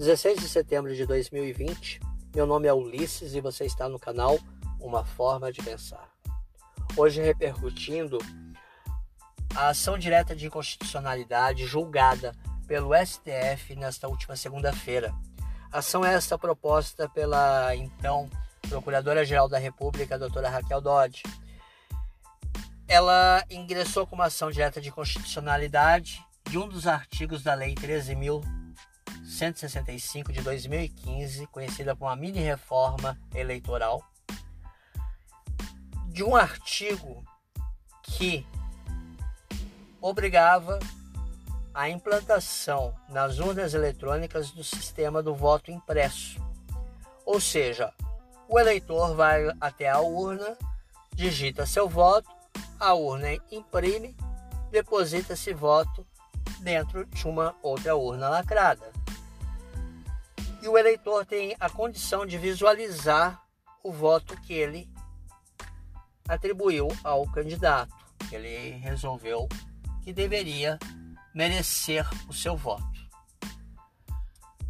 16 de setembro de 2020. Meu nome é Ulisses e você está no canal Uma Forma de Pensar. Hoje repercutindo a ação direta de inconstitucionalidade julgada pelo STF nesta última segunda-feira. Ação esta proposta pela então Procuradora-Geral da República, doutora Raquel Dodge. Ela ingressou com uma ação direta de constitucionalidade de um dos artigos da Lei 13.000 165 de 2015, conhecida como a mini reforma eleitoral, de um artigo que obrigava a implantação nas urnas eletrônicas do sistema do voto impresso. Ou seja, o eleitor vai até a urna, digita seu voto, a urna imprime, deposita esse voto dentro de uma outra urna lacrada e o eleitor tem a condição de visualizar o voto que ele atribuiu ao candidato, que ele resolveu que deveria merecer o seu voto.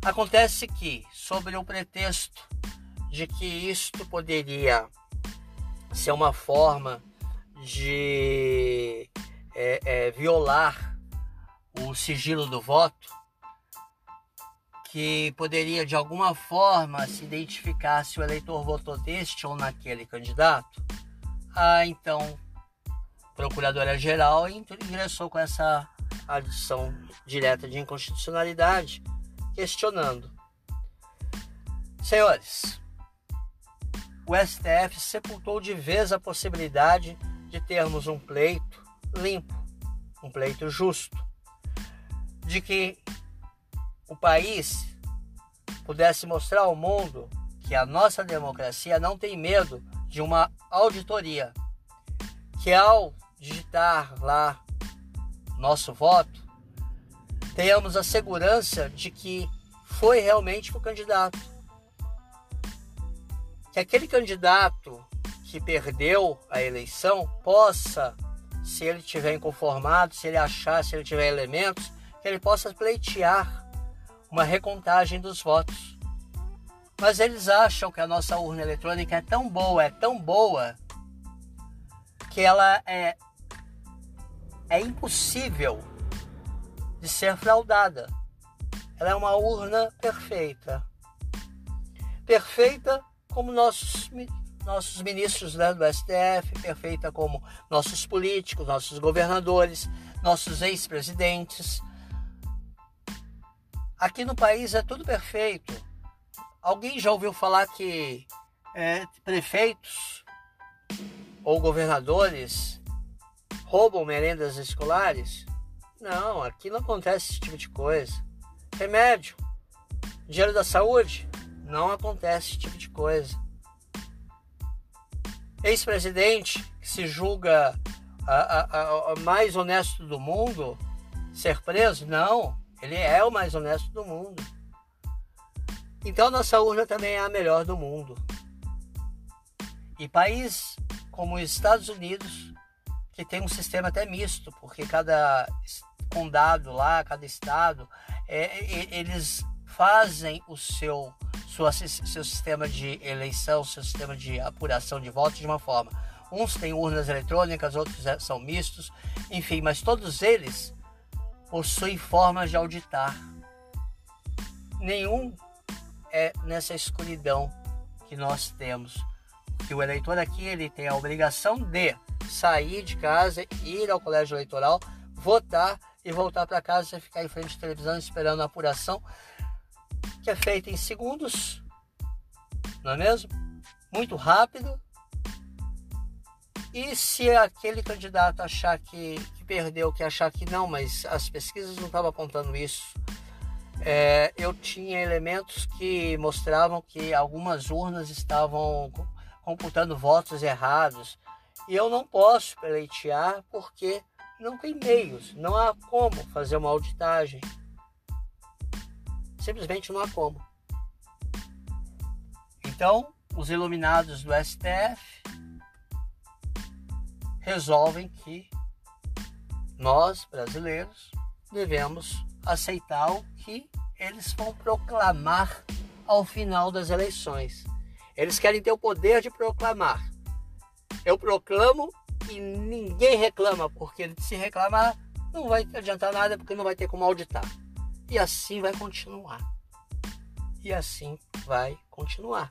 Acontece que, sobre o pretexto de que isto poderia ser uma forma de é, é, violar o sigilo do voto, que poderia de alguma forma se identificar se o eleitor votou deste ou naquele candidato, a então Procuradora-Geral ingressou com essa adição direta de inconstitucionalidade, questionando. Senhores, o STF sepultou de vez a possibilidade de termos um pleito limpo, um pleito justo, de que o país pudesse mostrar ao mundo que a nossa democracia não tem medo de uma auditoria, que ao digitar lá nosso voto, tenhamos a segurança de que foi realmente o candidato. Que aquele candidato que perdeu a eleição possa, se ele tiver inconformado, se ele achar, se ele tiver elementos, que ele possa pleitear uma recontagem dos votos. Mas eles acham que a nossa urna eletrônica é tão boa, é tão boa, que ela é, é impossível de ser fraudada. Ela é uma urna perfeita. Perfeita como nossos, nossos ministros né, do STF, perfeita como nossos políticos, nossos governadores, nossos ex-presidentes, Aqui no país é tudo perfeito. Alguém já ouviu falar que é, prefeitos ou governadores roubam merendas escolares? Não, aqui não acontece esse tipo de coisa. Remédio, dinheiro da saúde, não acontece esse tipo de coisa. Ex-presidente que se julga a, a, a, mais honesto do mundo ser preso? Não, ele é o mais honesto do mundo. Então nossa urna também é a melhor do mundo. E país como os Estados Unidos, que tem um sistema até misto, porque cada condado lá, cada estado, é, eles fazem o seu, sua, seu sistema de eleição, seu sistema de apuração de votos de uma forma. Uns têm urnas eletrônicas, outros é, são mistos, enfim, mas todos eles possui formas de auditar. Nenhum é nessa escuridão que nós temos. Que o eleitor aqui ele tem a obrigação de sair de casa, ir ao colégio eleitoral, votar e voltar para casa e ficar em frente à televisão esperando a apuração, que é feita em segundos, não é mesmo? Muito rápido e se aquele candidato achar que, que perdeu, que achar que não, mas as pesquisas não estavam apontando isso, é, eu tinha elementos que mostravam que algumas urnas estavam computando votos errados e eu não posso pleitear porque não tem meios, não há como fazer uma auditagem. Simplesmente não há como. Então, os iluminados do STF resolvem que nós, brasileiros, devemos aceitar o que eles vão proclamar ao final das eleições. Eles querem ter o poder de proclamar. Eu proclamo e ninguém reclama, porque se reclamar não vai adiantar nada, porque não vai ter como auditar. E assim vai continuar. E assim vai continuar.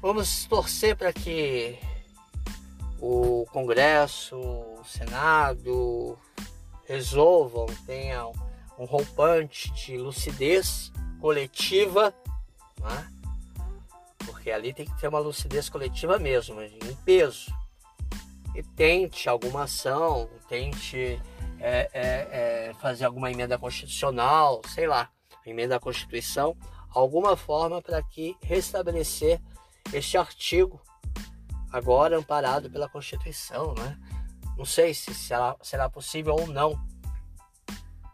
Vamos torcer para que o Congresso, o Senado resolvam, tenham um roupante de lucidez coletiva, né? porque ali tem que ter uma lucidez coletiva mesmo, em peso. E tente alguma ação, tente é, é, é, fazer alguma emenda constitucional, sei lá, emenda à Constituição, alguma forma para que restabelecer este artigo, agora amparado pela Constituição, né? Não sei se será, será possível ou não.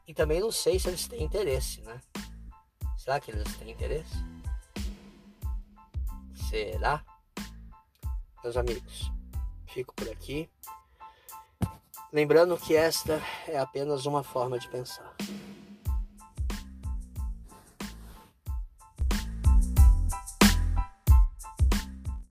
E também não sei se eles têm interesse, né? Será que eles têm interesse? Será? Meus amigos, fico por aqui. Lembrando que esta é apenas uma forma de pensar.